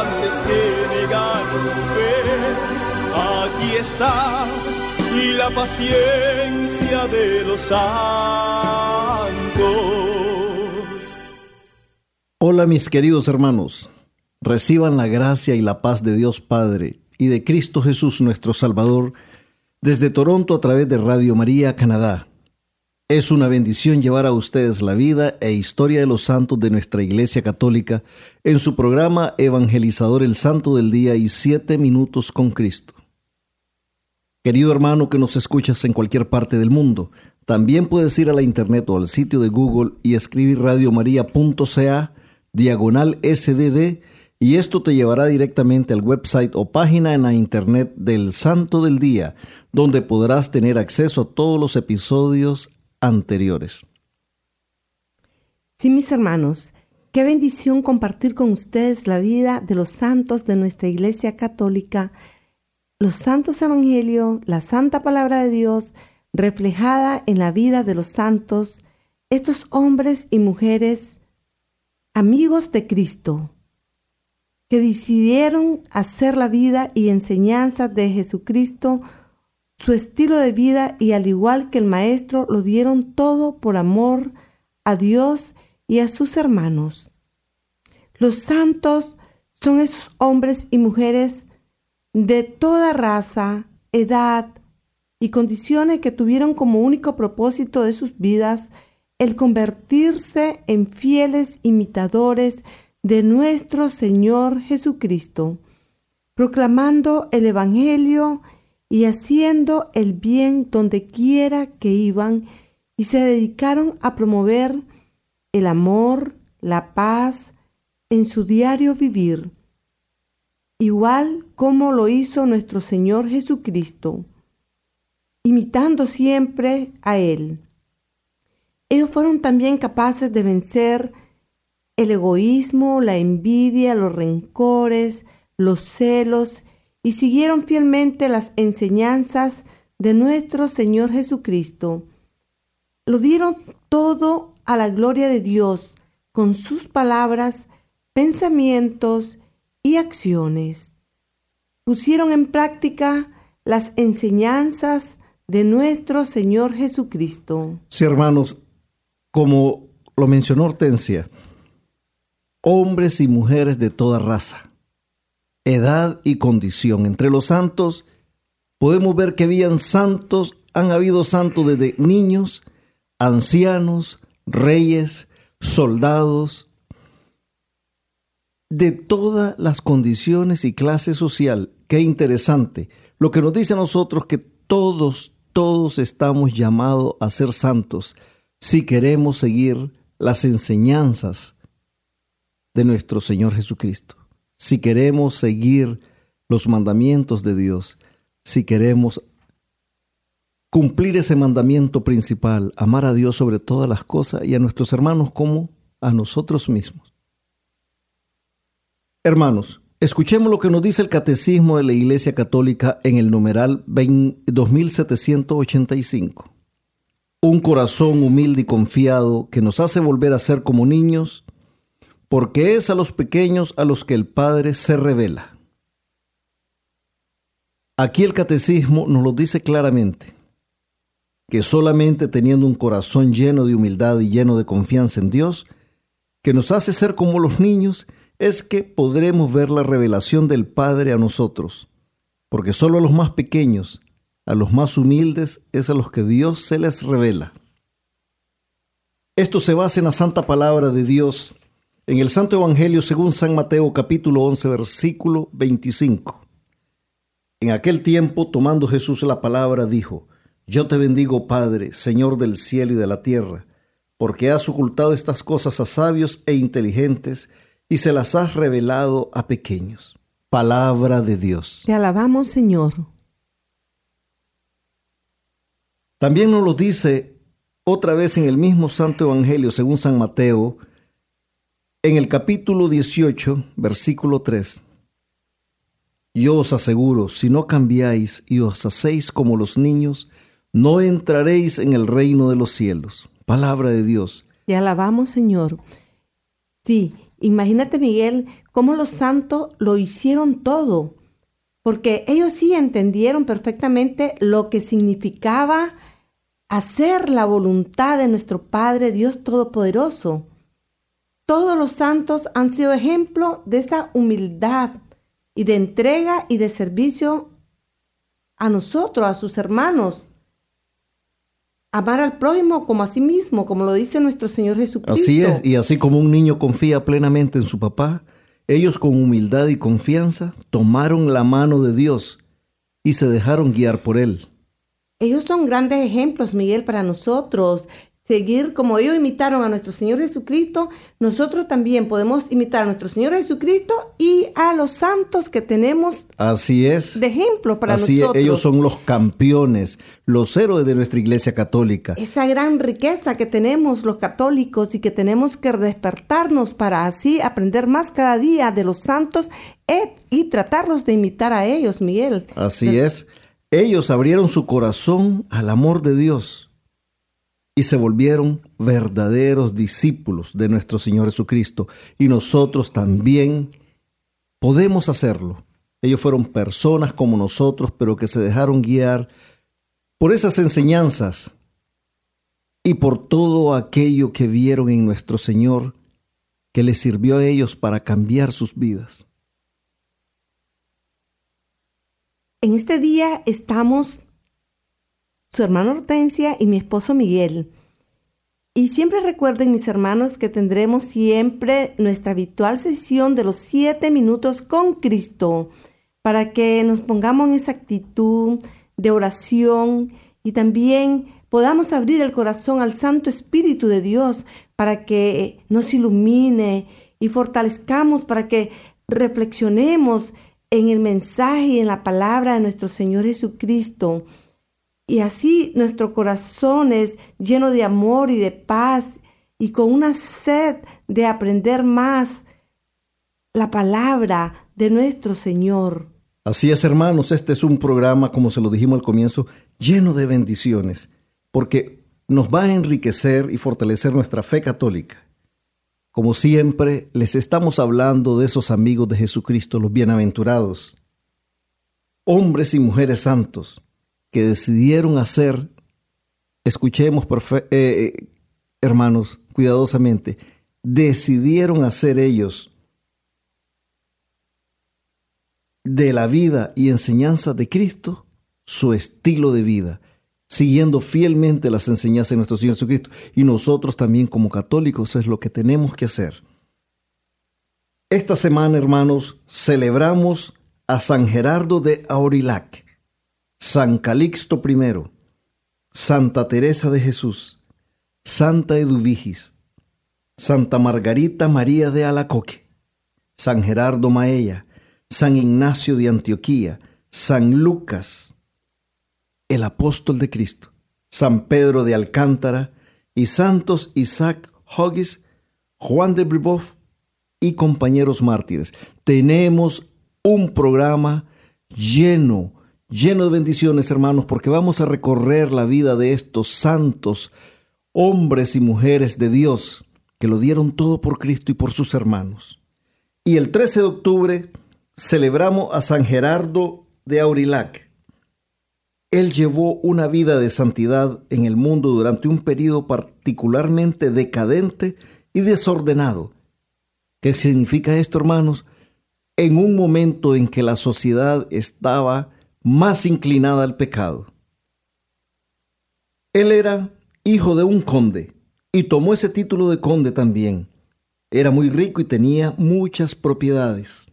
antes que su fe. Aquí está la paciencia de los santos. Hola mis queridos hermanos, reciban la gracia y la paz de Dios Padre y de Cristo Jesús nuestro Salvador desde Toronto a través de Radio María Canadá. Es una bendición llevar a ustedes la vida e historia de los santos de nuestra Iglesia Católica en su programa Evangelizador el Santo del Día y Siete Minutos con Cristo. Querido hermano que nos escuchas en cualquier parte del mundo, también puedes ir a la internet o al sitio de Google y escribir radiomaria.ca diagonal SDD y esto te llevará directamente al website o página en la internet del Santo del Día, donde podrás tener acceso a todos los episodios anteriores. Sí, mis hermanos, qué bendición compartir con ustedes la vida de los santos de nuestra Iglesia Católica, los santos evangelios, la santa palabra de Dios, reflejada en la vida de los santos, estos hombres y mujeres amigos de Cristo, que decidieron hacer la vida y enseñanza de Jesucristo su estilo de vida y al igual que el Maestro lo dieron todo por amor a Dios y a sus hermanos. Los santos son esos hombres y mujeres de toda raza, edad y condiciones que tuvieron como único propósito de sus vidas el convertirse en fieles imitadores de nuestro Señor Jesucristo, proclamando el Evangelio y haciendo el bien donde quiera que iban y se dedicaron a promover el amor, la paz en su diario vivir, igual como lo hizo nuestro Señor Jesucristo, imitando siempre a Él. Ellos fueron también capaces de vencer el egoísmo, la envidia, los rencores, los celos y siguieron fielmente las enseñanzas de nuestro Señor Jesucristo. Lo dieron todo a la gloria de Dios con sus palabras, pensamientos y acciones. Pusieron en práctica las enseñanzas de nuestro Señor Jesucristo. Sí, hermanos, como lo mencionó Hortensia, hombres y mujeres de toda raza, edad y condición. Entre los santos podemos ver que habían santos, han habido santos desde niños, ancianos, reyes, soldados, de todas las condiciones y clases social. Qué interesante. Lo que nos dice a nosotros que todos, todos estamos llamados a ser santos si queremos seguir las enseñanzas de nuestro Señor Jesucristo, si queremos seguir los mandamientos de Dios, si queremos cumplir ese mandamiento principal, amar a Dios sobre todas las cosas y a nuestros hermanos como a nosotros mismos. Hermanos, escuchemos lo que nos dice el Catecismo de la Iglesia Católica en el numeral 2785. Un corazón humilde y confiado que nos hace volver a ser como niños porque es a los pequeños a los que el Padre se revela. Aquí el catecismo nos lo dice claramente, que solamente teniendo un corazón lleno de humildad y lleno de confianza en Dios, que nos hace ser como los niños es que podremos ver la revelación del Padre a nosotros, porque solo a los más pequeños, a los más humildes, es a los que Dios se les revela. Esto se basa en la santa palabra de Dios, en el Santo Evangelio según San Mateo capítulo 11 versículo 25. En aquel tiempo, tomando Jesús la palabra, dijo, Yo te bendigo, Padre, Señor del cielo y de la tierra, porque has ocultado estas cosas a sabios e inteligentes, y se las has revelado a pequeños. Palabra de Dios. Te alabamos, Señor. También nos lo dice otra vez en el mismo Santo Evangelio, según San Mateo, en el capítulo 18, versículo 3. Yo os aseguro, si no cambiáis y os hacéis como los niños, no entraréis en el reino de los cielos. Palabra de Dios. Te alabamos, Señor. Sí, imagínate, Miguel, cómo los santos lo hicieron todo, porque ellos sí entendieron perfectamente lo que significaba hacer la voluntad de nuestro Padre Dios Todopoderoso. Todos los santos han sido ejemplo de esa humildad y de entrega y de servicio a nosotros, a sus hermanos. Amar al prójimo como a sí mismo, como lo dice nuestro Señor Jesucristo. Así es, y así como un niño confía plenamente en su papá, ellos con humildad y confianza tomaron la mano de Dios y se dejaron guiar por él. Ellos son grandes ejemplos, Miguel, para nosotros seguir como ellos imitaron a nuestro Señor Jesucristo, nosotros también podemos imitar a nuestro Señor Jesucristo y a los santos que tenemos Así es. de ejemplo para Así nosotros. Es, ellos son los campeones, los héroes de nuestra iglesia católica. Esa gran riqueza que tenemos los católicos y que tenemos que despertarnos para así aprender más cada día de los santos eh, y tratarlos de imitar a ellos, Miguel. Así es. Ellos abrieron su corazón al amor de Dios y se volvieron verdaderos discípulos de nuestro Señor Jesucristo. Y nosotros también podemos hacerlo. Ellos fueron personas como nosotros, pero que se dejaron guiar por esas enseñanzas y por todo aquello que vieron en nuestro Señor que les sirvió a ellos para cambiar sus vidas. En este día estamos su hermano Hortensia y mi esposo Miguel. Y siempre recuerden, mis hermanos, que tendremos siempre nuestra habitual sesión de los siete minutos con Cristo, para que nos pongamos en esa actitud de oración y también podamos abrir el corazón al Santo Espíritu de Dios para que nos ilumine y fortalezcamos, para que reflexionemos en el mensaje y en la palabra de nuestro Señor Jesucristo y así nuestro corazón es lleno de amor y de paz y con una sed de aprender más la palabra de nuestro Señor. Así es, hermanos, este es un programa, como se lo dijimos al comienzo, lleno de bendiciones, porque nos va a enriquecer y fortalecer nuestra fe católica. Como siempre, les estamos hablando de esos amigos de Jesucristo, los bienaventurados, hombres y mujeres santos, que decidieron hacer, escuchemos, eh, eh, hermanos, cuidadosamente, decidieron hacer ellos de la vida y enseñanza de Cristo su estilo de vida, siguiendo fielmente las enseñanzas de nuestro Señor Jesucristo. Y nosotros también como católicos es lo que tenemos que hacer. Esta semana, hermanos, celebramos a San Gerardo de Aurillac San Calixto I, Santa Teresa de Jesús, Santa Eduvigis, Santa Margarita María de Alacoque, San Gerardo Maella, San Ignacio de Antioquía, San Lucas, el apóstol de Cristo, San Pedro de Alcántara y santos Isaac Hogis, Juan de Bribov y compañeros mártires. Tenemos un programa lleno lleno de bendiciones, hermanos, porque vamos a recorrer la vida de estos santos hombres y mujeres de Dios que lo dieron todo por Cristo y por sus hermanos. Y el 13 de octubre celebramos a San Gerardo de Aurillac. Él llevó una vida de santidad en el mundo durante un periodo particularmente decadente y desordenado ¿Qué significa esto, hermanos? En un momento en que la sociedad estaba más inclinada al pecado. Él era hijo de un conde y tomó ese título de conde también. Era muy rico y tenía muchas propiedades.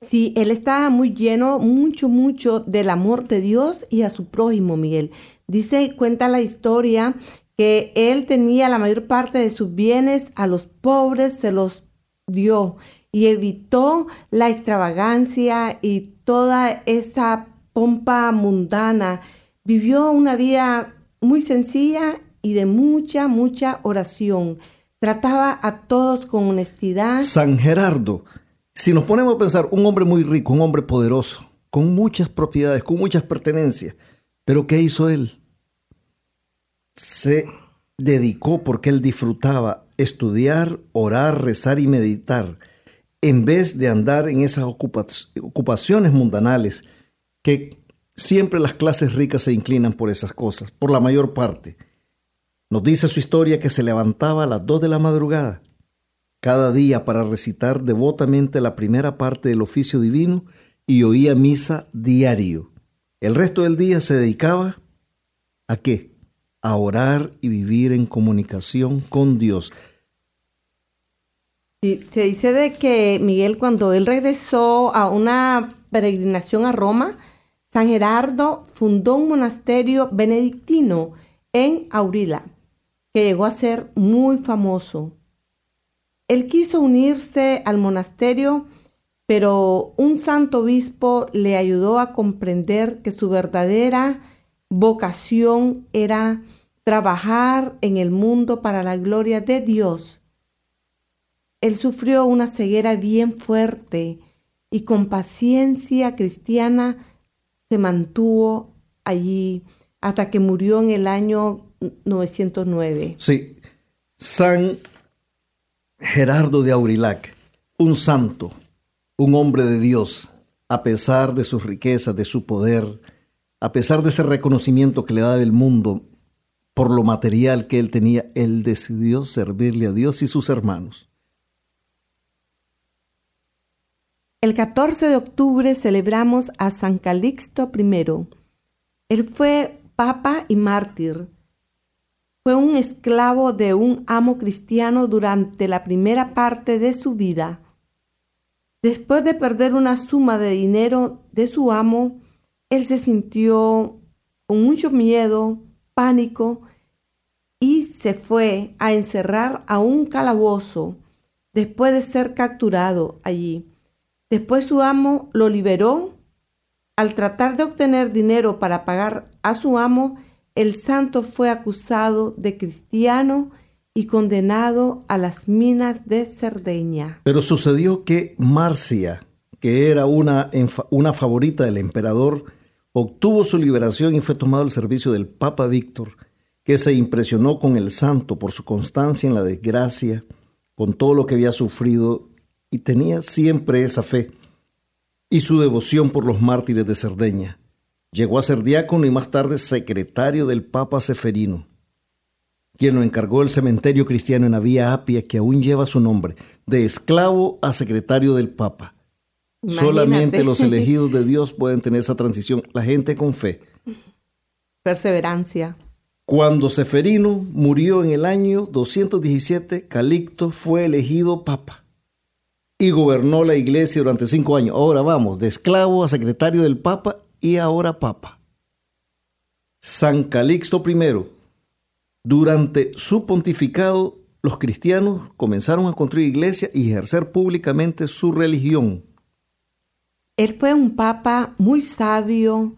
Sí, él estaba muy lleno, mucho, mucho del amor de Dios y a su prójimo, Miguel. Dice, cuenta la historia que él tenía la mayor parte de sus bienes a los pobres, se los dio y evitó la extravagancia y toda esa pompa mundana. Vivió una vida muy sencilla y de mucha, mucha oración. Trataba a todos con honestidad. San Gerardo, si nos ponemos a pensar, un hombre muy rico, un hombre poderoso, con muchas propiedades, con muchas pertenencias, pero ¿qué hizo él? Se dedicó porque él disfrutaba estudiar, orar, rezar y meditar, en vez de andar en esas ocupaciones mundanales que siempre las clases ricas se inclinan por esas cosas, por la mayor parte. Nos dice su historia que se levantaba a las 2 de la madrugada cada día para recitar devotamente la primera parte del oficio divino y oía misa diario. El resto del día se dedicaba a qué? A orar y vivir en comunicación con Dios. Se dice de que Miguel cuando él regresó a una peregrinación a Roma, San Gerardo fundó un monasterio benedictino en Aurila que llegó a ser muy famoso. Él quiso unirse al monasterio, pero un santo obispo le ayudó a comprender que su verdadera vocación era trabajar en el mundo para la gloria de Dios. Él sufrió una ceguera bien fuerte y con paciencia cristiana se mantuvo allí hasta que murió en el año 909. Sí, San Gerardo de Aurilac, un santo, un hombre de Dios, a pesar de sus riquezas, de su poder, a pesar de ese reconocimiento que le daba el mundo por lo material que él tenía, él decidió servirle a Dios y sus hermanos. El 14 de octubre celebramos a San Calixto I. Él fue papa y mártir fue un esclavo de un amo cristiano durante la primera parte de su vida. Después de perder una suma de dinero de su amo, él se sintió con mucho miedo, pánico, y se fue a encerrar a un calabozo después de ser capturado allí. Después su amo lo liberó. Al tratar de obtener dinero para pagar a su amo, el santo fue acusado de cristiano y condenado a las minas de Cerdeña. Pero sucedió que Marcia, que era una, una favorita del emperador, obtuvo su liberación y fue tomado al servicio del Papa Víctor, que se impresionó con el santo por su constancia en la desgracia, con todo lo que había sufrido y tenía siempre esa fe y su devoción por los mártires de Cerdeña. Llegó a ser diácono y más tarde secretario del Papa Seferino, quien lo encargó el cementerio cristiano en la Vía Apia, que aún lleva su nombre, de esclavo a secretario del Papa. Solamente los elegidos de Dios pueden tener esa transición, la gente con fe. Perseverancia. Cuando Seferino murió en el año 217, Calixto fue elegido papa y gobernó la iglesia durante cinco años. Ahora vamos, de esclavo a secretario del papa y ahora Papa. San Calixto I, durante su pontificado, los cristianos comenzaron a construir iglesias y ejercer públicamente su religión. Él fue un papa muy sabio,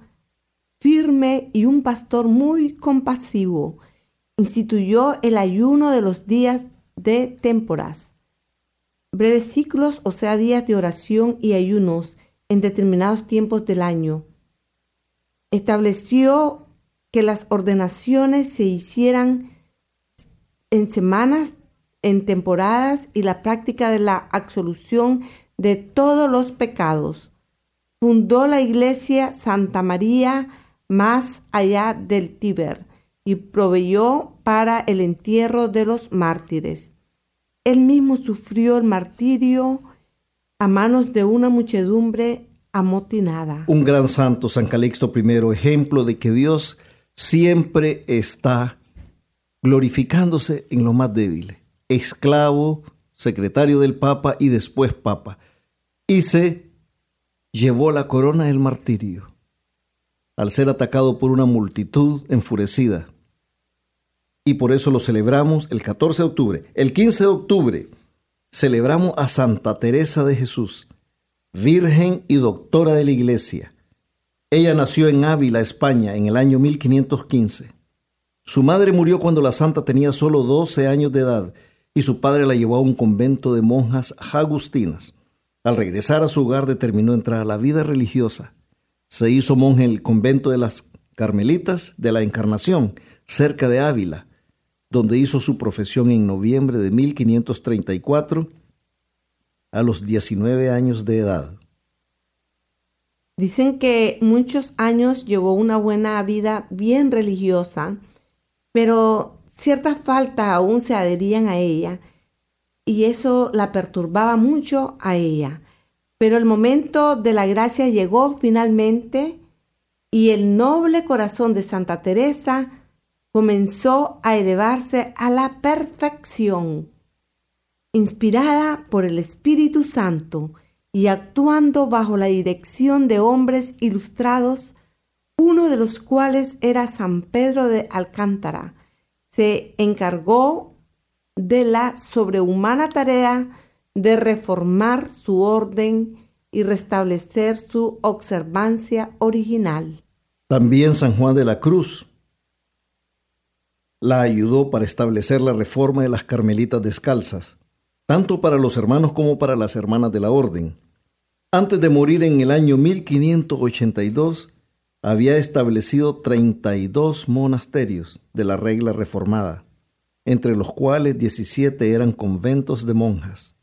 firme y un pastor muy compasivo. Instituyó el ayuno de los días de temporas, breves ciclos, o sea, días de oración y ayunos en determinados tiempos del año estableció que las ordenaciones se hicieran en semanas, en temporadas y la práctica de la absolución de todos los pecados. Fundó la iglesia Santa María más allá del Tíber y proveyó para el entierro de los mártires. Él mismo sufrió el martirio a manos de una muchedumbre amotinada. Un gran santo, San Calixto I, ejemplo de que Dios siempre está glorificándose en lo más débil. Esclavo, secretario del Papa y después Papa. Y se llevó la corona del martirio al ser atacado por una multitud enfurecida. Y por eso lo celebramos el 14 de octubre. El 15 de octubre celebramos a Santa Teresa de Jesús, virgen y doctora de la Iglesia. Ella nació en Ávila, España, en el año 1515. Su madre murió cuando la santa tenía solo 12 años de edad y su padre la llevó a un convento de monjas agustinas. Al regresar a su hogar determinó entrar a la vida religiosa. Se hizo monje en el convento de las Carmelitas de la Encarnación, cerca de Ávila, donde hizo su profesión en noviembre de 1534 a los 19 años de edad. Dicen que muchos años llevó una buena vida bien religiosa, pero ciertas faltas aún se adherían a ella y eso la perturbaba mucho a ella. Pero el momento de la gracia llegó finalmente y el noble corazón de Santa Teresa comenzó a elevarse a la perfección. Inspirada por el Espíritu Santo y actuando bajo la dirección de hombres ilustrados, uno de los cuales era San Pedro de Alcántara, se encargó de la sobrehumana tarea de reformar su orden y restablecer su observancia original. También San Juan de la Cruz la ayudó para establecer la reforma de las carmelitas descalzas, tanto para los hermanos como para las hermanas de la orden. Antes de morir en el año 1582, había establecido 32 monasterios de la regla reformada, entre los cuales 17 eran conventos de monjas.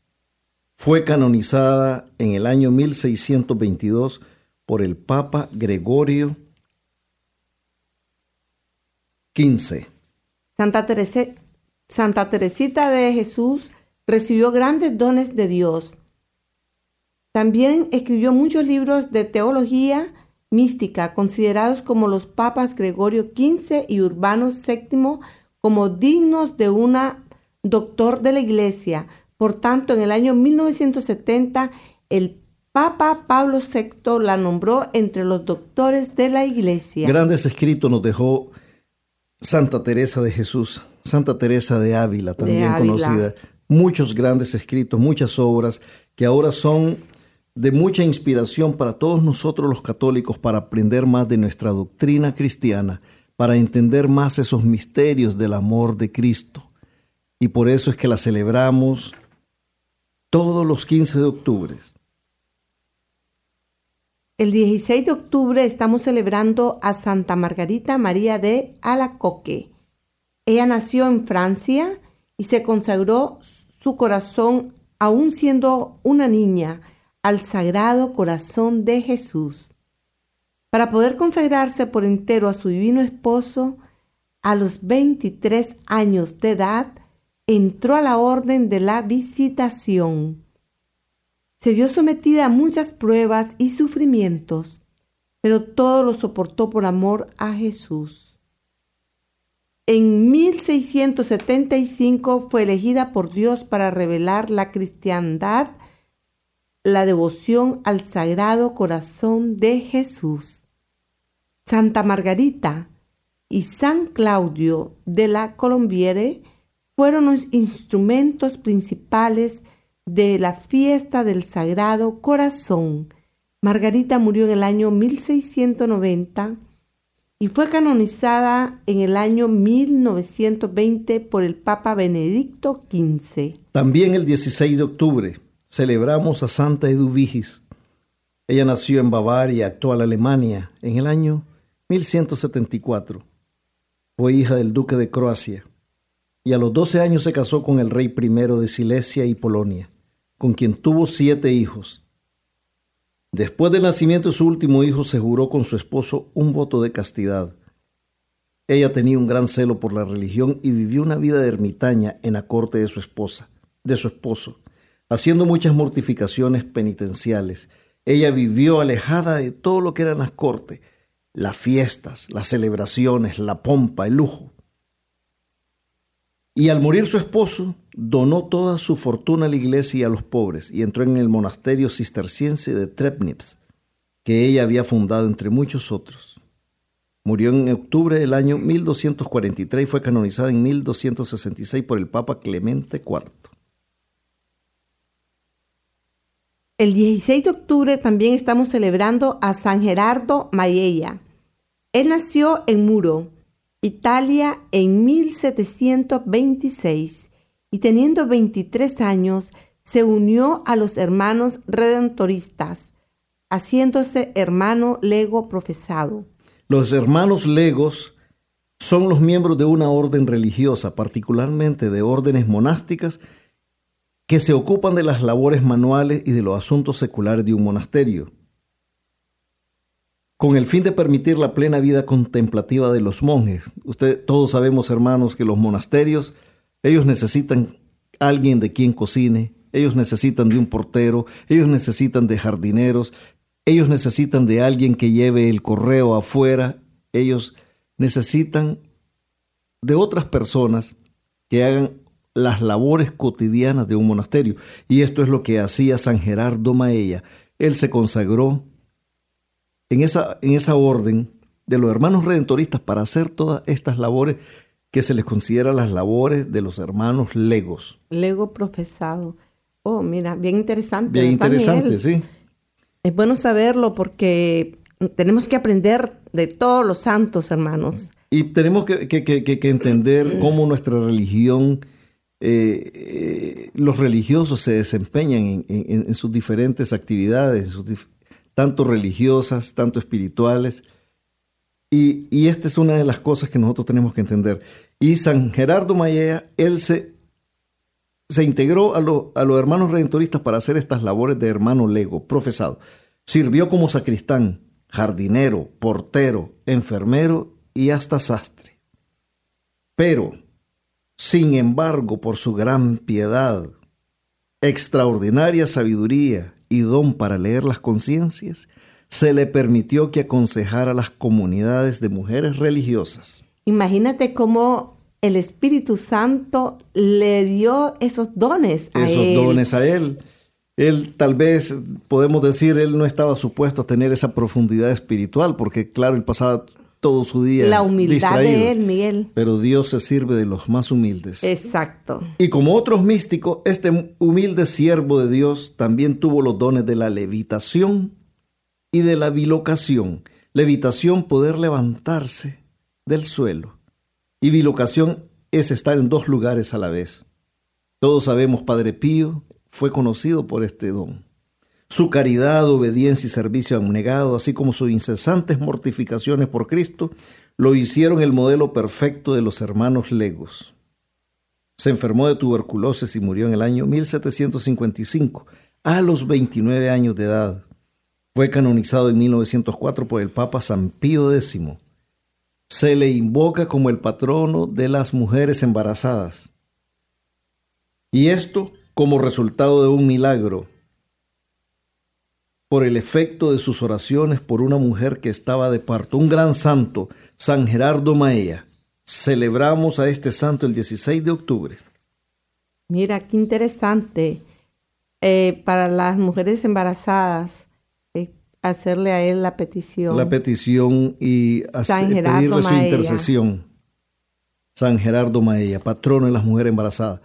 Fue canonizada en el año 1622 por el Papa Gregorio XV. Santa, Santa Teresita de Jesús recibió grandes dones de Dios. También escribió muchos libros de teología mística, considerados como los papas Gregorio XV y Urbano VII como dignos de una doctor de la Iglesia. Por tanto, en el año 1970, el Papa Pablo VI la nombró entre los doctores de la Iglesia. Grandes escritos nos dejó Santa Teresa de Jesús, Santa Teresa de Ávila, también conocida. Muchos grandes escritos, muchas obras que ahora son de mucha inspiración para todos nosotros los católicos para aprender más de nuestra doctrina cristiana, para entender más esos misterios del amor de Cristo. Y por eso es que la celebramos todos los 15 de octubre. El 16 de octubre estamos celebrando a Santa Margarita María de Alacoque. Ella nació en Francia y se consagró su corazón, aún siendo una niña, al Sagrado Corazón de Jesús. Para poder consagrarse por entero a su divino esposo, a los 23 años de edad, entró a la orden de la visitación se vio sometida a muchas pruebas y sufrimientos, pero todo lo soportó por amor a Jesús. En 1675 fue elegida por Dios para revelar la cristiandad, la devoción al Sagrado Corazón de Jesús. Santa Margarita y San Claudio de la Colombiere fueron los instrumentos principales de la fiesta del Sagrado Corazón. Margarita murió en el año 1690 y fue canonizada en el año 1920 por el Papa Benedicto XV. También el 16 de octubre celebramos a Santa Eduvigis. Ella nació en Bavaria, actual Alemania, en el año 1174. Fue hija del duque de Croacia y a los 12 años se casó con el rey primero de Silesia y Polonia con quien tuvo siete hijos. Después del nacimiento de su último hijo se juró con su esposo un voto de castidad. Ella tenía un gran celo por la religión y vivió una vida de ermitaña en la corte de su esposa, de su esposo, haciendo muchas mortificaciones penitenciales. Ella vivió alejada de todo lo que eran las cortes, las fiestas, las celebraciones, la pompa, el lujo. Y al morir su esposo, donó toda su fortuna a la iglesia y a los pobres y entró en el monasterio cisterciense de Trebnitz, que ella había fundado entre muchos otros. Murió en octubre del año 1243 y fue canonizada en 1266 por el Papa Clemente IV. El 16 de octubre también estamos celebrando a San Gerardo Maiella. Él nació en Muro, Italia, en 1726 y teniendo 23 años se unió a los hermanos redentoristas, haciéndose hermano lego profesado. Los hermanos legos son los miembros de una orden religiosa, particularmente de órdenes monásticas, que se ocupan de las labores manuales y de los asuntos seculares de un monasterio, con el fin de permitir la plena vida contemplativa de los monjes. Usted, todos sabemos, hermanos, que los monasterios, ellos necesitan alguien de quien cocine, ellos necesitan de un portero, ellos necesitan de jardineros, ellos necesitan de alguien que lleve el correo afuera, ellos necesitan de otras personas que hagan las labores cotidianas de un monasterio. Y esto es lo que hacía San Gerardo Maella. Él se consagró en esa, en esa orden de los hermanos redentoristas para hacer todas estas labores que se les considera las labores de los hermanos legos. Lego profesado. Oh, mira, bien interesante. Bien interesante, sí. Es bueno saberlo porque tenemos que aprender de todos los santos, hermanos. Y tenemos que, entender cómo nuestra religión, eh, eh, los religiosos se desempeñan en, sus diferentes actividades, tanto religiosas, tanto espirituales. Y, esta es una de las cosas que nosotros tenemos que entender. Y San Gerardo Mayea, él se, se integró a, a los hermanos redentoristas para hacer estas labores de hermano lego, profesado. Sirvió como sacristán, jardinero, portero, enfermero y hasta sastre. Pero, sin embargo, por su gran piedad, extraordinaria sabiduría y don para leer las conciencias, se le permitió que aconsejara a las comunidades de mujeres religiosas. Imagínate cómo el Espíritu Santo le dio esos dones a esos dones a él. Él tal vez, podemos decir, él no estaba supuesto a tener esa profundidad espiritual, porque claro, él pasaba todo su día. La humildad de él, Miguel. Pero Dios se sirve de los más humildes. Exacto. Y como otros místicos, este humilde siervo de Dios también tuvo los dones de la levitación y de la bilocación. Levitación, poder levantarse del suelo. Y bilocación es estar en dos lugares a la vez. Todos sabemos, Padre Pío fue conocido por este don. Su caridad, obediencia y servicio abnegado, así como sus incesantes mortificaciones por Cristo, lo hicieron el modelo perfecto de los hermanos Legos. Se enfermó de tuberculosis y murió en el año 1755, a los 29 años de edad. Fue canonizado en 1904 por el Papa San Pío X. Se le invoca como el patrono de las mujeres embarazadas. Y esto como resultado de un milagro por el efecto de sus oraciones por una mujer que estaba de parto, un gran santo, San Gerardo Maella. Celebramos a este santo el 16 de octubre. Mira, qué interesante. Eh, para las mujeres embarazadas, hacerle a él la petición. La petición y pedirle su intercesión. San Gerardo Maella, patrono de las mujeres embarazadas.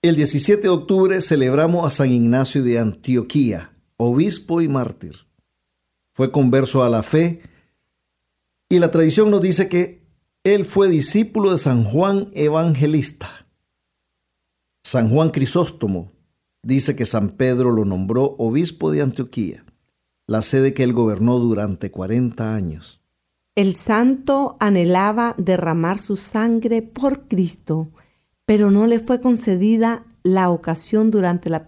El 17 de octubre celebramos a San Ignacio de Antioquía, obispo y mártir. Fue converso a la fe y la tradición nos dice que él fue discípulo de San Juan Evangelista. San Juan Crisóstomo dice que San Pedro lo nombró obispo de Antioquía la sede que él gobernó durante 40 años. El santo anhelaba derramar su sangre por Cristo, pero no le fue concedida la ocasión durante la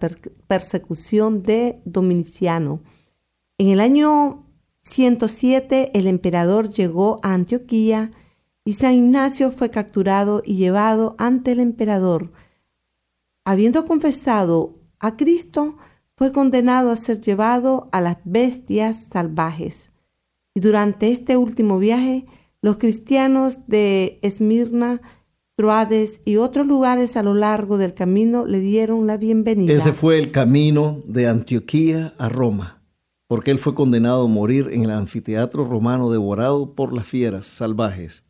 persecución de Dominiciano. En el año 107 el emperador llegó a Antioquía y San Ignacio fue capturado y llevado ante el emperador. habiendo confesado a Cristo, fue condenado a ser llevado a las bestias salvajes. Y durante este último viaje, los cristianos de Esmirna, Troades y otros lugares a lo largo del camino le dieron la bienvenida. Ese fue el camino de Antioquía a Roma, porque él fue condenado a morir en el anfiteatro romano devorado por las fieras salvajes.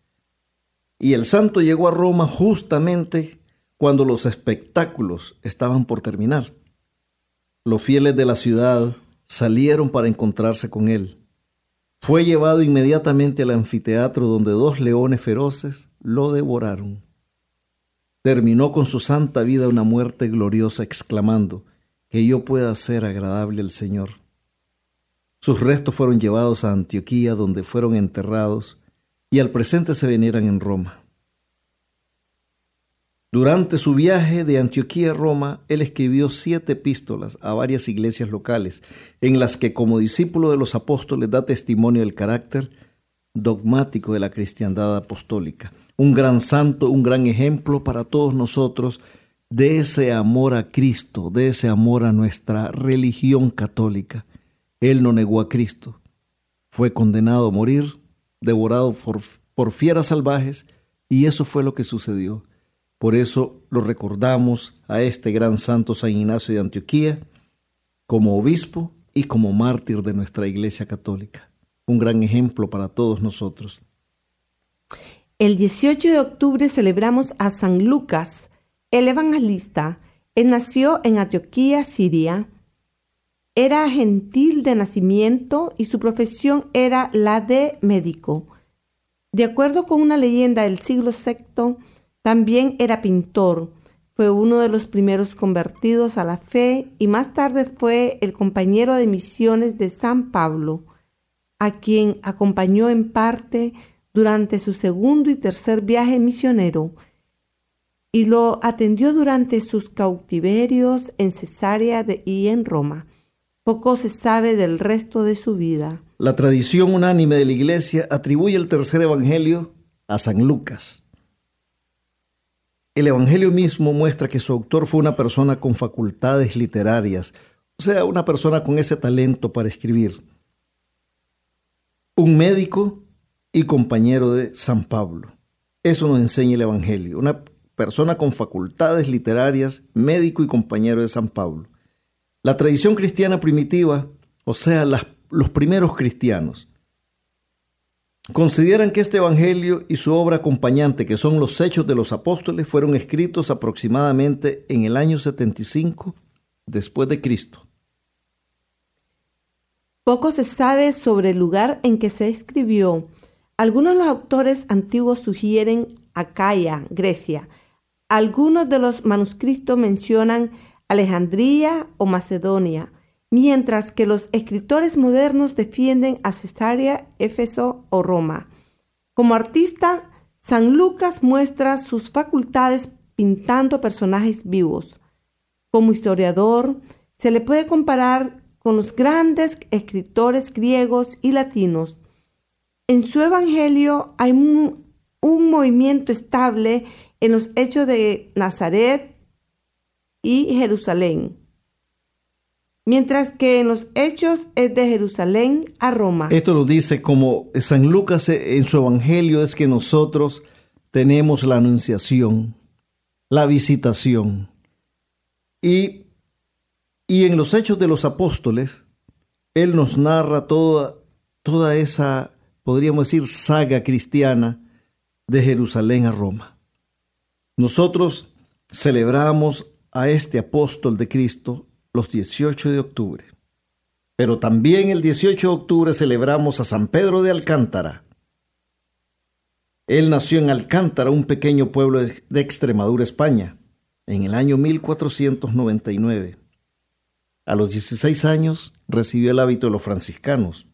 Y el santo llegó a Roma justamente cuando los espectáculos estaban por terminar. Los fieles de la ciudad salieron para encontrarse con él. Fue llevado inmediatamente al anfiteatro donde dos leones feroces lo devoraron. Terminó con su santa vida una muerte gloriosa exclamando, que yo pueda ser agradable al Señor. Sus restos fueron llevados a Antioquía donde fueron enterrados y al presente se veneran en Roma. Durante su viaje de Antioquía a Roma, él escribió siete epístolas a varias iglesias locales, en las que como discípulo de los apóstoles da testimonio del carácter dogmático de la cristiandad apostólica. Un gran santo, un gran ejemplo para todos nosotros de ese amor a Cristo, de ese amor a nuestra religión católica. Él no negó a Cristo, fue condenado a morir, devorado por, por fieras salvajes, y eso fue lo que sucedió. Por eso lo recordamos a este gran santo San Ignacio de Antioquía como obispo y como mártir de nuestra Iglesia Católica. Un gran ejemplo para todos nosotros. El 18 de octubre celebramos a San Lucas, el evangelista. Él nació en Antioquía, Siria. Era gentil de nacimiento y su profesión era la de médico. De acuerdo con una leyenda del siglo VI, también era pintor. Fue uno de los primeros convertidos a la fe y más tarde fue el compañero de misiones de San Pablo, a quien acompañó en parte durante su segundo y tercer viaje misionero y lo atendió durante sus cautiverios en Cesarea y en Roma. Poco se sabe del resto de su vida. La tradición unánime de la Iglesia atribuye el tercer evangelio a San Lucas. El Evangelio mismo muestra que su autor fue una persona con facultades literarias, o sea, una persona con ese talento para escribir. Un médico y compañero de San Pablo. Eso nos enseña el Evangelio. Una persona con facultades literarias, médico y compañero de San Pablo. La tradición cristiana primitiva, o sea, los primeros cristianos, Consideran que este Evangelio y su obra acompañante, que son los Hechos de los Apóstoles, fueron escritos aproximadamente en el año 75 después de Cristo. Poco se sabe sobre el lugar en que se escribió. Algunos de los autores antiguos sugieren Acaya, Grecia. Algunos de los manuscritos mencionan Alejandría o Macedonia mientras que los escritores modernos defienden a Cesarea, Éfeso o Roma. Como artista, San Lucas muestra sus facultades pintando personajes vivos. Como historiador, se le puede comparar con los grandes escritores griegos y latinos. En su Evangelio hay un, movimiento estable en los hechos de Nazaret y Jerusalén mientras que en los hechos es de Jerusalén a Roma. Esto lo dice como San Lucas en su Evangelio es que nosotros tenemos la anunciación, la visitación. Y, y en los hechos de los apóstoles, Él nos narra toda, toda esa, podríamos decir, saga cristiana de Jerusalén a Roma. Nosotros celebramos a este apóstol de Cristo los 18 de octubre. Pero también el 18 de octubre celebramos a San Pedro de Alcántara. Él nació en Alcántara, un pequeño pueblo de Extremadura, España, en el año 1499. A los 16 años recibió el hábito de los franciscanos.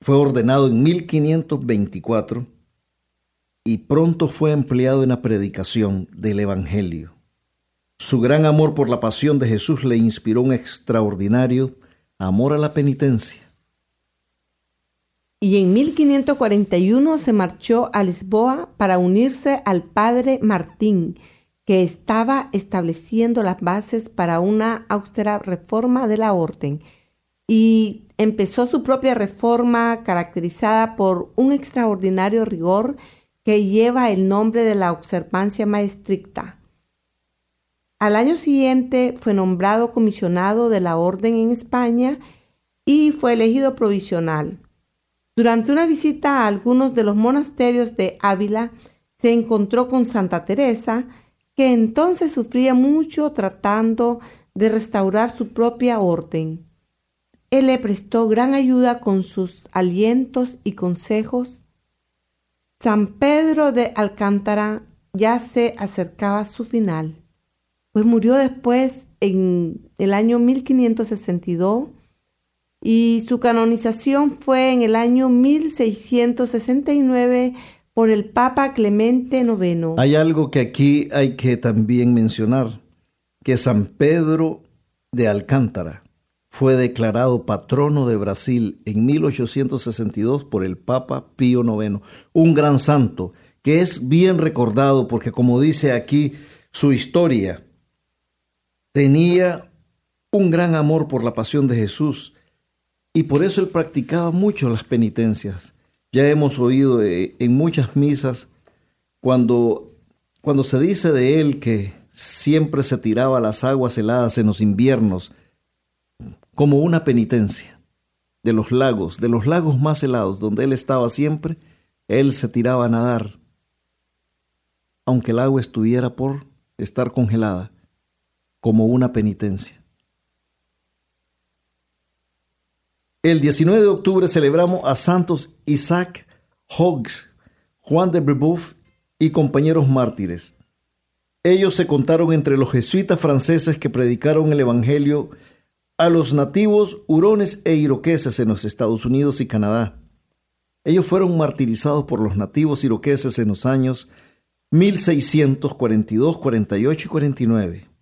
Fue ordenado en 1524 y pronto fue empleado en la predicación del Evangelio. Su gran amor por la pasión de Jesús le inspiró un extraordinario amor a la penitencia. Y en 1541 se marchó a Lisboa para unirse al padre Martín, que estaba estableciendo las bases para una austera reforma de la orden y empezó su propia reforma caracterizada por un extraordinario rigor que lleva el nombre de la observancia más estricta. Al año siguiente fue nombrado comisionado de la orden en España y fue elegido provisional. Durante una visita a algunos de los monasterios de Ávila, se encontró con Santa Teresa, que entonces sufría mucho tratando de restaurar su propia orden. Él le prestó gran ayuda con sus alientos y consejos. San Pedro de Alcántara ya se acercaba a su final, pues murió después en el año 1562 y su canonización fue en el año 1669 por el Papa Clemente IX. Hay algo que aquí hay que también mencionar, que San Pedro de Alcántara fue declarado patrono de Brasil en 1862 por el Papa Pío IX, un gran santo que es bien recordado porque como dice aquí su historia, tenía un gran amor por la pasión de Jesús y por eso él practicaba mucho las penitencias. Ya hemos oído eh, en muchas misas cuando, cuando se dice de él que siempre se tiraba las aguas heladas en los inviernos como una penitencia de los lagos, de los lagos más helados donde él estaba siempre, él se tiraba a nadar, aunque el agua estuviera por estar congelada, como una penitencia. El 19 de octubre celebramos a santos Isaac Hoggs, Juan de Brebeuf y compañeros mártires. Ellos se contaron entre los jesuitas franceses que predicaron el Evangelio a los nativos hurones e iroqueses en los Estados Unidos y Canadá. Ellos fueron martirizados por los nativos iroqueses en los años 1642, 48 y 49.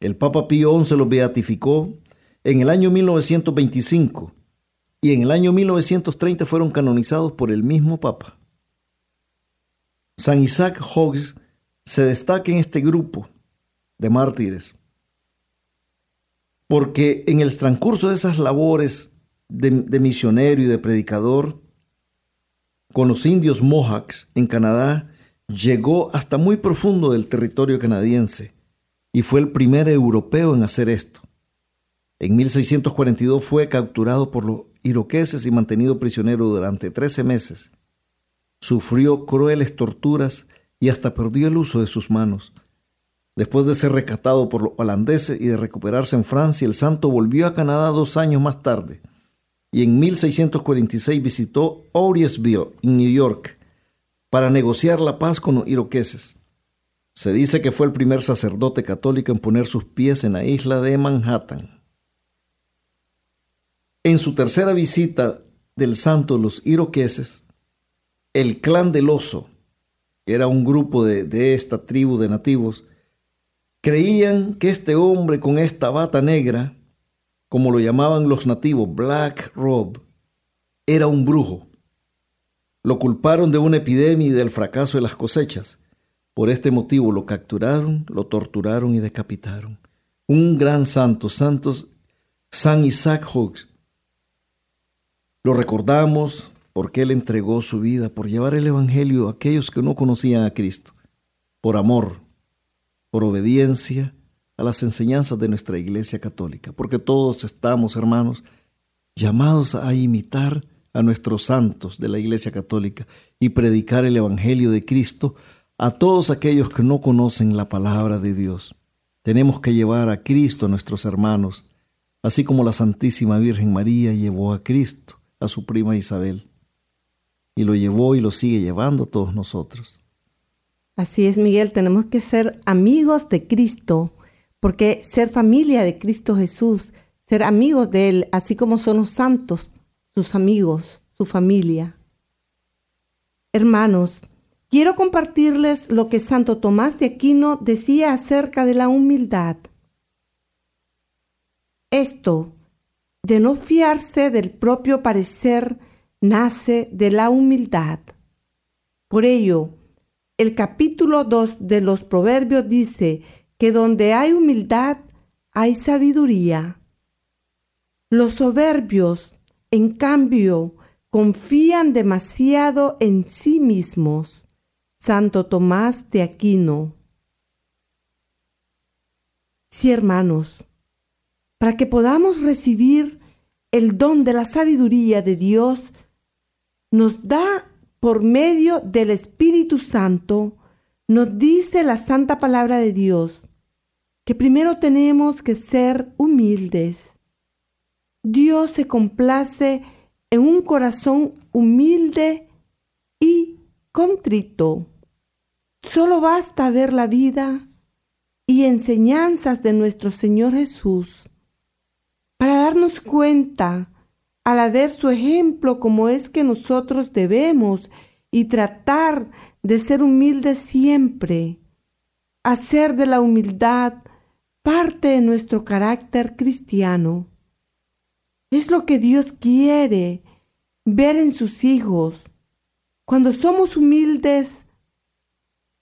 El Papa Pío XI los beatificó en el año 1925 y en el año 1930 fueron canonizados por el mismo Papa. San Isaac Hoggs se destaca en este grupo de mártires porque en el transcurso de esas labores de, de misionero y de predicador con los indios Mohawks en Canadá, llegó hasta muy profundo del territorio canadiense y fue el primer europeo en hacer esto. En 1642 fue capturado por los iroqueses y mantenido prisionero durante 13 meses. Sufrió crueles torturas y hasta perdió el uso de sus manos. Después de ser rescatado por los holandeses y de recuperarse en Francia, el santo volvió a Canadá dos años más tarde y en 1646 visitó Auriesville, en New York, para negociar la paz con los iroqueses. Se dice que fue el primer sacerdote católico en poner sus pies en la isla de Manhattan. En su tercera visita del santo los iroqueses, el clan del oso, que era un grupo de, de esta tribu de nativos, creían que este hombre con esta bata negra, como lo llamaban los nativos, Black Rob, era un brujo. Lo culparon de una epidemia y del fracaso de las cosechas. Por este motivo lo capturaron, lo torturaron y decapitaron. Un gran santo, santos San Isaac Hughes, lo recordamos porque Él entregó su vida por llevar el Evangelio a aquellos que no conocían a Cristo, por amor, por obediencia a las enseñanzas de nuestra Iglesia Católica, porque todos estamos, hermanos, llamados a imitar a nuestros santos de la Iglesia Católica y predicar el Evangelio de Cristo a todos aquellos que no conocen la palabra de Dios. Tenemos que llevar a Cristo a nuestros hermanos, así como la Santísima Virgen María llevó a Cristo a su prima Isabel. Y lo llevó y lo sigue llevando a todos nosotros. Así es, Miguel, tenemos que ser amigos de Cristo, porque ser familia de Cristo Jesús, ser amigos de Él, así como son los santos, sus amigos, su familia. Hermanos, quiero compartirles lo que Santo Tomás de Aquino decía acerca de la humildad. Esto de no fiarse del propio parecer nace de la humildad. Por ello, el capítulo 2 de los Proverbios dice que donde hay humildad hay sabiduría. Los soberbios, en cambio, confían demasiado en sí mismos. Santo Tomás de Aquino. Sí, hermanos, para que podamos recibir el don de la sabiduría de Dios, nos da por medio del Espíritu Santo, nos dice la santa palabra de Dios, que primero tenemos que ser humildes. Dios se complace en un corazón humilde y contrito. Solo basta ver la vida y enseñanzas de nuestro Señor Jesús para darnos cuenta al ver su ejemplo como es que nosotros debemos y tratar de ser humildes siempre, hacer de la humildad parte de nuestro carácter cristiano. Es lo que Dios quiere ver en sus hijos. Cuando somos humildes,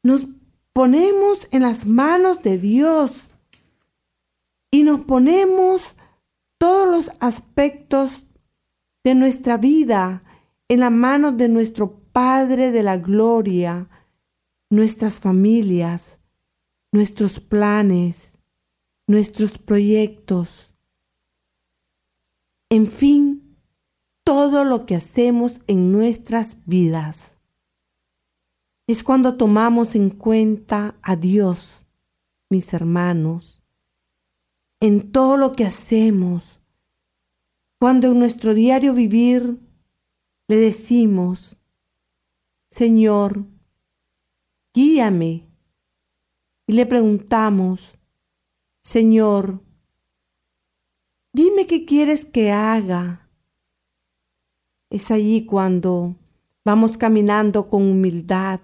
nos ponemos en las manos de Dios y nos ponemos todos los aspectos de nuestra vida en la mano de nuestro Padre de la Gloria, nuestras familias, nuestros planes, nuestros proyectos, en fin, todo lo que hacemos en nuestras vidas. Es cuando tomamos en cuenta a Dios, mis hermanos, en todo lo que hacemos, cuando en nuestro diario vivir le decimos, Señor, guíame. Y le preguntamos, Señor, dime qué quieres que haga. Es allí cuando vamos caminando con humildad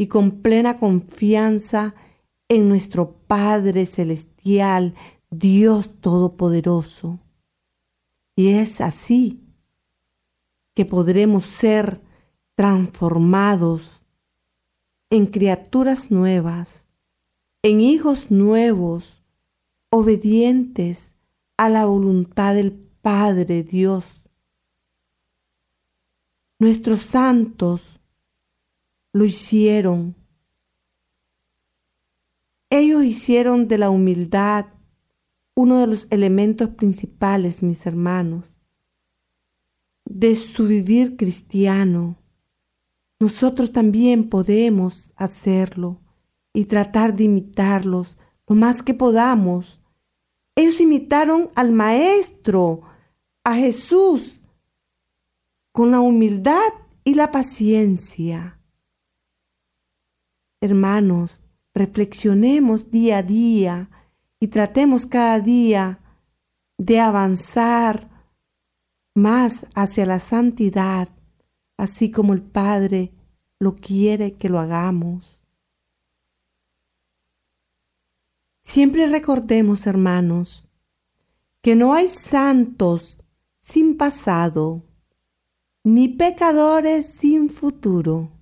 y con plena confianza en nuestro Padre Celestial, Dios Todopoderoso. Y es así que podremos ser transformados en criaturas nuevas, en hijos nuevos, obedientes a la voluntad del Padre Dios. Nuestros santos lo hicieron. Ellos hicieron de la humildad uno de los elementos principales, mis hermanos, de su vivir cristiano. Nosotros también podemos hacerlo y tratar de imitarlos lo más que podamos. Ellos imitaron al Maestro, a Jesús, con la humildad y la paciencia. Hermanos, reflexionemos día a día y tratemos cada día de avanzar más hacia la santidad, así como el Padre lo quiere que lo hagamos. Siempre recordemos, hermanos, que no hay santos sin pasado, ni pecadores sin futuro.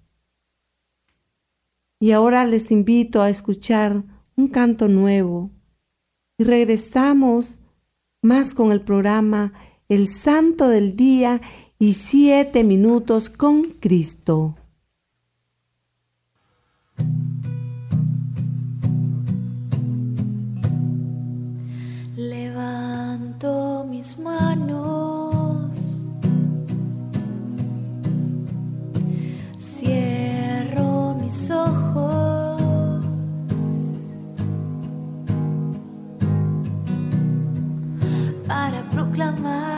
Y ahora les invito a escuchar un canto nuevo y regresamos más con el programa El Santo del Día y Siete Minutos con Cristo. Levanto mis manos, My.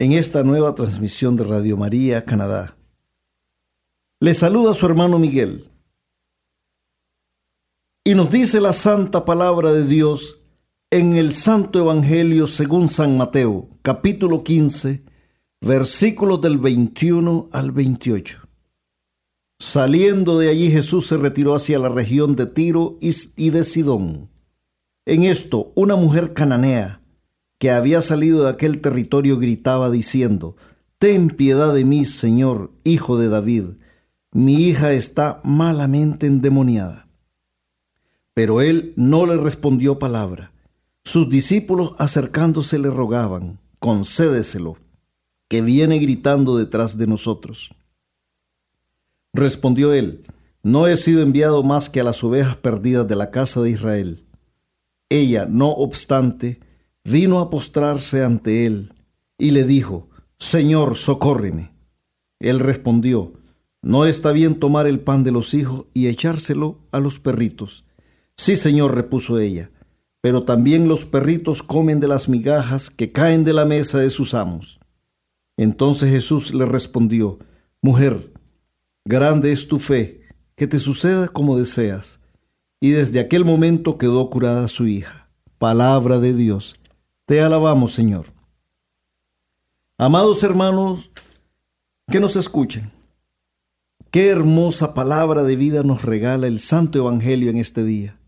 En esta nueva transmisión de Radio María Canadá, le saluda su hermano Miguel y nos dice la santa palabra de Dios en el Santo Evangelio según San Mateo, capítulo 15, versículos del 21 al 28. Saliendo de allí Jesús se retiró hacia la región de Tiro y de Sidón. En esto, una mujer cananea que había salido de aquel territorio gritaba diciendo, Ten piedad de mí, Señor, hijo de David, mi hija está malamente endemoniada. Pero él no le respondió palabra. Sus discípulos acercándose le rogaban, concédeselo, que viene gritando detrás de nosotros. Respondió él, no he sido enviado más que a las ovejas perdidas de la casa de Israel. Ella, no obstante, vino a postrarse ante él y le dijo, Señor, socórreme. Él respondió, no está bien tomar el pan de los hijos y echárselo a los perritos. Sí, Señor, repuso ella, pero también los perritos comen de las migajas que caen de la mesa de sus amos. Entonces Jesús le respondió, Mujer, grande es tu fe, que te suceda como deseas. Y desde aquel momento quedó curada su hija. Palabra de Dios. Te alabamos, Señor. Amados hermanos, que nos escuchen. Qué hermosa palabra de vida nos regala el Santo Evangelio en este día.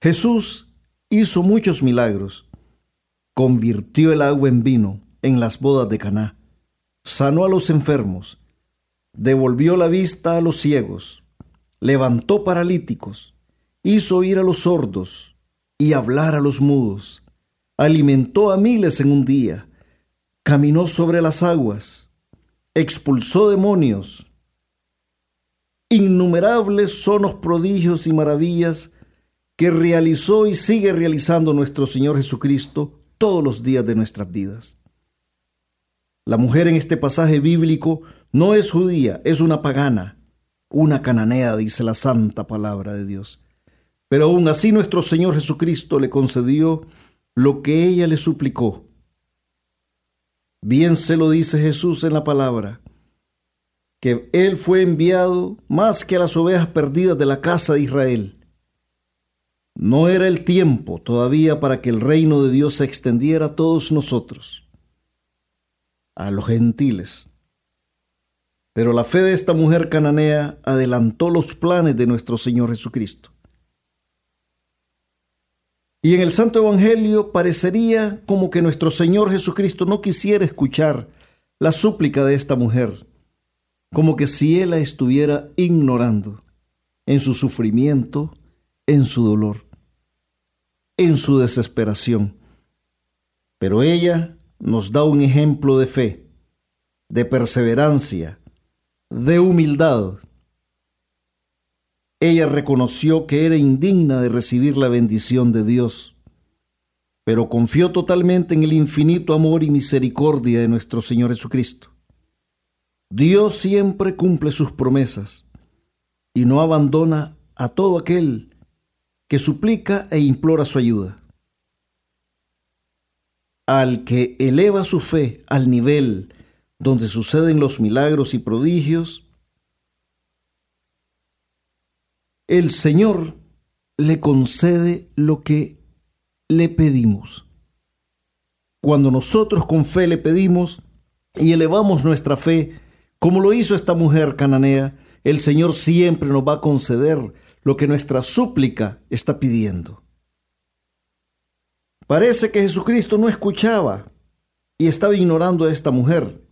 Jesús hizo muchos milagros. Convirtió el agua en vino en las bodas de Caná. Sanó a los enfermos. Devolvió la vista a los ciegos. Levantó paralíticos. Hizo oír a los sordos y hablar a los mudos. Alimentó a miles en un día. Caminó sobre las aguas. Expulsó demonios. Innumerables son los prodigios y maravillas que realizó y sigue realizando nuestro Señor Jesucristo todos los días de nuestras vidas. La mujer en este pasaje bíblico no es judía, es una pagana, una cananea, dice la santa palabra de Dios. Pero aún así nuestro Señor Jesucristo le concedió lo que ella le suplicó. Bien se lo dice Jesús en la palabra. que Él fue enviado más que a las ovejas perdidas de la casa de Israel. No era el tiempo todavía para que el reino de Dios se extendiera a todos nosotros, a los gentiles. Pero la fe de esta mujer cananea adelantó los planes de nuestro Señor Jesucristo. Y en el Santo Evangelio parecería como que nuestro Señor Jesucristo no quisiera escuchar la súplica de esta mujer, como que si Él la estuviera ignorando en su sufrimiento, en su dolor, en su desesperación. Pero ella nos da un ejemplo de fe, de perseverancia, de humildad. Ella reconoció que era indigna de recibir la bendición de Dios, pero confió totalmente en el infinito amor y misericordia de nuestro Señor Jesucristo. Dios siempre cumple sus promesas y no abandona a todo aquel que suplica e implora su ayuda. Al que eleva su fe al nivel donde suceden los milagros y prodigios, el Señor le concede lo que le pedimos. Cuando nosotros con fe le pedimos y elevamos nuestra fe, como lo hizo esta mujer cananea, el Señor siempre nos va a conceder lo que nuestra súplica está pidiendo. Parece que Jesucristo no escuchaba y estaba ignorando a esta mujer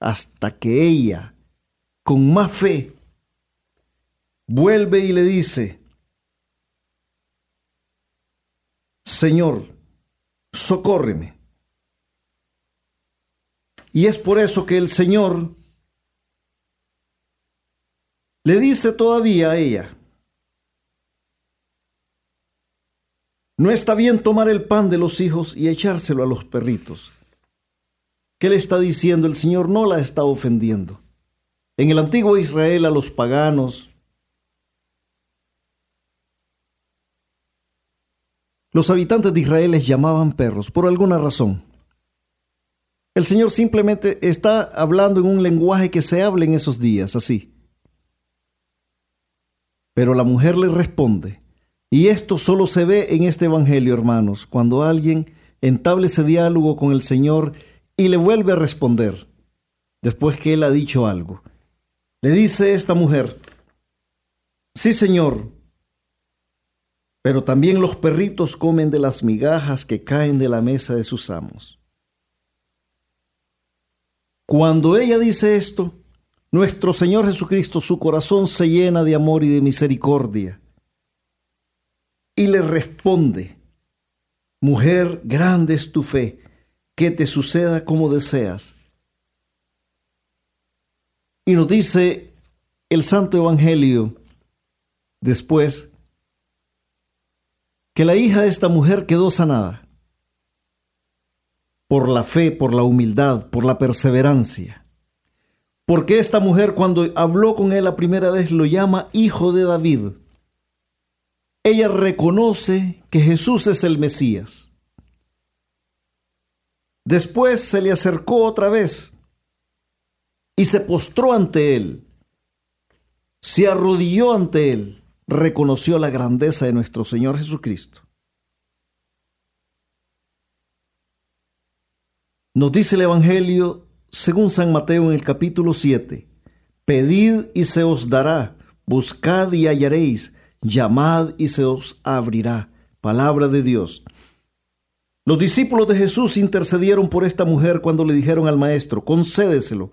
hasta que ella, con más fe, vuelve y le dice, Señor, socórreme. Y es por eso que el Señor le dice todavía a ella, no está bien tomar el pan de los hijos y echárselo a los perritos. ¿Qué le está diciendo? El Señor no la está ofendiendo. En el antiguo Israel a los paganos, los habitantes de Israel les llamaban perros por alguna razón. El Señor simplemente está hablando en un lenguaje que se habla en esos días, así. Pero la mujer le responde, y esto solo se ve en este Evangelio, hermanos, cuando alguien entable ese diálogo con el Señor y le vuelve a responder, después que él ha dicho algo. Le dice esta mujer, sí Señor, pero también los perritos comen de las migajas que caen de la mesa de sus amos. Cuando ella dice esto, nuestro Señor Jesucristo, su corazón se llena de amor y de misericordia. Y le responde, mujer, grande es tu fe, que te suceda como deseas. Y nos dice el Santo Evangelio después que la hija de esta mujer quedó sanada por la fe, por la humildad, por la perseverancia. Porque esta mujer cuando habló con él la primera vez lo llama hijo de David. Ella reconoce que Jesús es el Mesías. Después se le acercó otra vez y se postró ante él. Se arrodilló ante él. Reconoció la grandeza de nuestro Señor Jesucristo. Nos dice el Evangelio según San Mateo en el capítulo 7, pedid y se os dará, buscad y hallaréis, llamad y se os abrirá. Palabra de Dios. Los discípulos de Jesús intercedieron por esta mujer cuando le dijeron al maestro, concédeselo.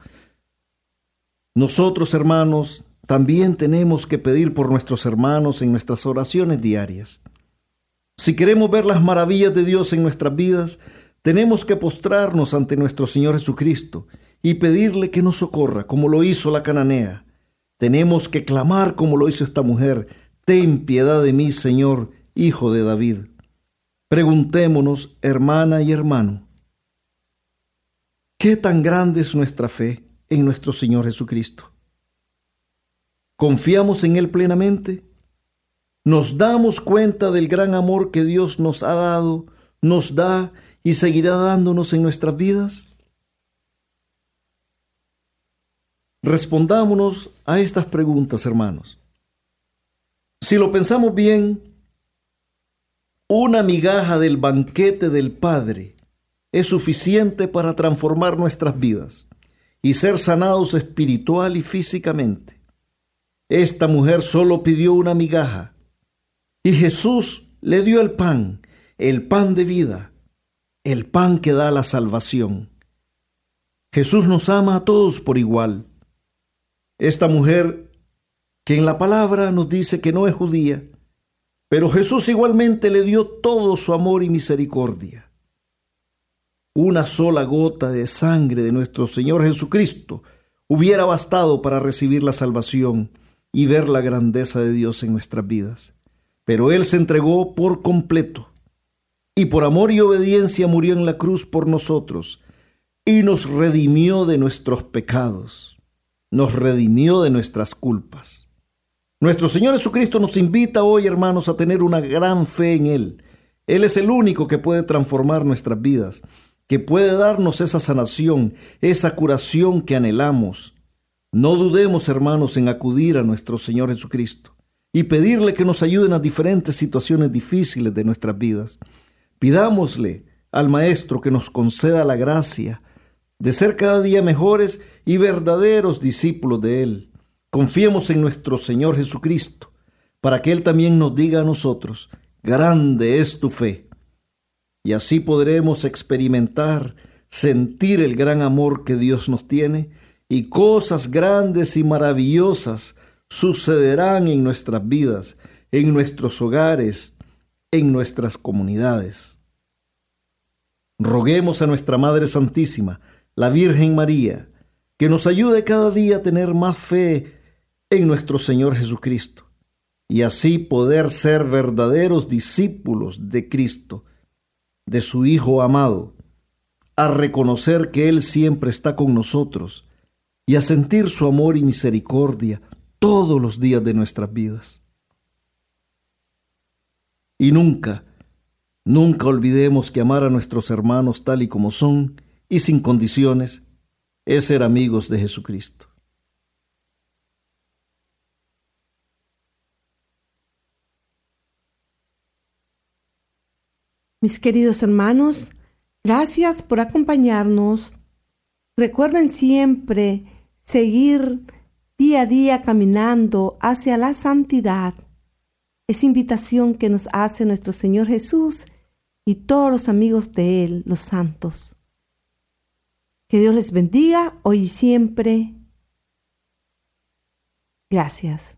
Nosotros, hermanos, también tenemos que pedir por nuestros hermanos en nuestras oraciones diarias. Si queremos ver las maravillas de Dios en nuestras vidas, tenemos que postrarnos ante nuestro Señor Jesucristo y pedirle que nos socorra, como lo hizo la cananea. Tenemos que clamar como lo hizo esta mujer, ten piedad de mí, Señor, Hijo de David. Preguntémonos, hermana y hermano, ¿qué tan grande es nuestra fe en nuestro Señor Jesucristo? ¿Confiamos en Él plenamente? ¿Nos damos cuenta del gran amor que Dios nos ha dado, nos da y seguirá dándonos en nuestras vidas? Respondámonos a estas preguntas, hermanos. Si lo pensamos bien, una migaja del banquete del Padre es suficiente para transformar nuestras vidas y ser sanados espiritual y físicamente. Esta mujer solo pidió una migaja y Jesús le dio el pan, el pan de vida, el pan que da la salvación. Jesús nos ama a todos por igual. Esta mujer, que en la palabra nos dice que no es judía, pero Jesús igualmente le dio todo su amor y misericordia. Una sola gota de sangre de nuestro Señor Jesucristo hubiera bastado para recibir la salvación y ver la grandeza de Dios en nuestras vidas. Pero Él se entregó por completo y por amor y obediencia murió en la cruz por nosotros y nos redimió de nuestros pecados, nos redimió de nuestras culpas. Nuestro Señor Jesucristo nos invita hoy, hermanos, a tener una gran fe en Él. Él es el único que puede transformar nuestras vidas, que puede darnos esa sanación, esa curación que anhelamos. No dudemos, hermanos, en acudir a nuestro Señor Jesucristo y pedirle que nos ayude en las diferentes situaciones difíciles de nuestras vidas. Pidámosle al Maestro que nos conceda la gracia de ser cada día mejores y verdaderos discípulos de Él. Confiemos en nuestro Señor Jesucristo, para que Él también nos diga a nosotros, grande es tu fe. Y así podremos experimentar, sentir el gran amor que Dios nos tiene y cosas grandes y maravillosas sucederán en nuestras vidas, en nuestros hogares, en nuestras comunidades. Roguemos a nuestra Madre Santísima, la Virgen María, que nos ayude cada día a tener más fe en nuestro Señor Jesucristo y así poder ser verdaderos discípulos de Cristo, de su Hijo amado, a reconocer que Él siempre está con nosotros y a sentir su amor y misericordia todos los días de nuestras vidas. Y nunca, nunca olvidemos que amar a nuestros hermanos tal y como son y sin condiciones es ser amigos de Jesucristo. Mis queridos hermanos, gracias por acompañarnos. Recuerden siempre seguir día a día caminando hacia la santidad. Es invitación que nos hace nuestro Señor Jesús y todos los amigos de Él, los santos. Que Dios les bendiga hoy y siempre. Gracias.